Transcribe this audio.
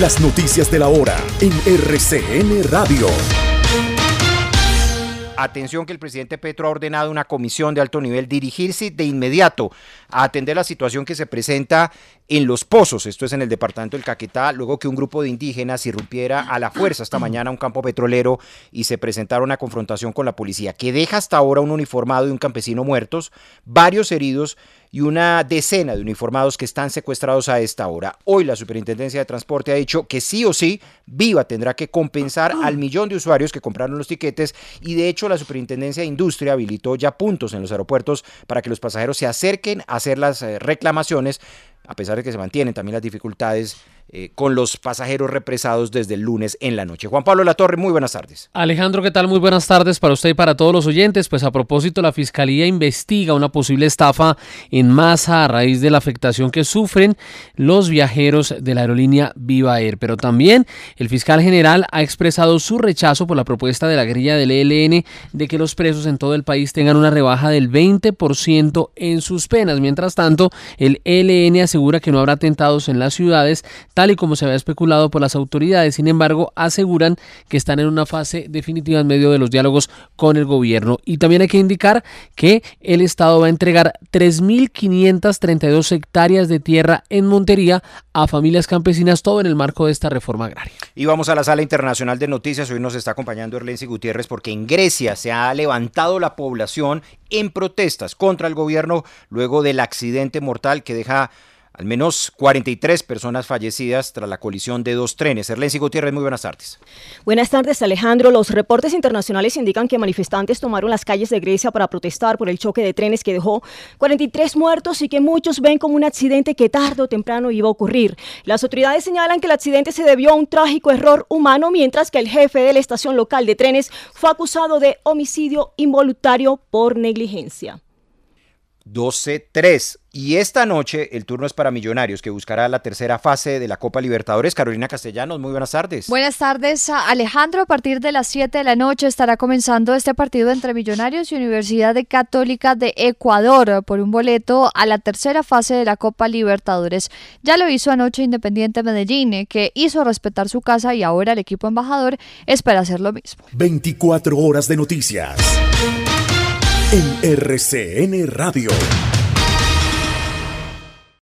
Las noticias de la hora en RCN Radio. Atención que el presidente Petro ha ordenado una comisión de alto nivel dirigirse de inmediato a atender la situación que se presenta en Los Pozos, esto es en el departamento del Caquetá, luego que un grupo de indígenas irrumpiera a la fuerza esta mañana a un campo petrolero y se presentara una confrontación con la policía, que deja hasta ahora un uniformado y un campesino muertos, varios heridos y una decena de uniformados que están secuestrados a esta hora. Hoy la Superintendencia de Transporte ha dicho que sí o sí, Viva tendrá que compensar al millón de usuarios que compraron los tiquetes y de hecho la Superintendencia de Industria habilitó ya puntos en los aeropuertos para que los pasajeros se acerquen a hacer las eh, reclamaciones a pesar de que se mantienen también las dificultades eh, con los pasajeros represados desde el lunes en la noche. Juan Pablo Latorre, muy buenas tardes. Alejandro, ¿qué tal? Muy buenas tardes para usted y para todos los oyentes. Pues a propósito, la Fiscalía investiga una posible estafa en masa a raíz de la afectación que sufren los viajeros de la aerolínea Viva Air. Pero también el fiscal general ha expresado su rechazo por la propuesta de la grilla del ELN de que los presos en todo el país tengan una rebaja del 20% en sus penas. Mientras tanto, el ELN asegura que no habrá atentados en las ciudades tal y como se había especulado por las autoridades. Sin embargo, aseguran que están en una fase definitiva en medio de los diálogos con el gobierno. Y también hay que indicar que el Estado va a entregar 3.532 hectáreas de tierra en Montería a familias campesinas, todo en el marco de esta reforma agraria. Y vamos a la sala internacional de noticias. Hoy nos está acompañando Erlensi Gutiérrez porque en Grecia se ha levantado la población en protestas contra el gobierno luego del accidente mortal que deja al menos 43 personas fallecidas tras la colisión de dos trenes. Erlensi Gutiérrez, muy buenas tardes. Buenas tardes, Alejandro. Los reportes internacionales indican que manifestantes tomaron las calles de Grecia para protestar por el choque de trenes que dejó 43 muertos y que muchos ven como un accidente que tarde o temprano iba a ocurrir. Las autoridades señalan que el accidente se debió a un trágico error humano, mientras que el jefe de la estación local de trenes fue acusado de homicidio involuntario por negligencia. 12-3. Y esta noche el turno es para Millonarios, que buscará la tercera fase de la Copa Libertadores. Carolina Castellanos, muy buenas tardes. Buenas tardes, Alejandro. A partir de las 7 de la noche estará comenzando este partido entre Millonarios y Universidad de Católica de Ecuador por un boleto a la tercera fase de la Copa Libertadores. Ya lo hizo anoche Independiente Medellín, que hizo respetar su casa y ahora el equipo embajador espera hacer lo mismo. 24 horas de noticias en RCN Radio.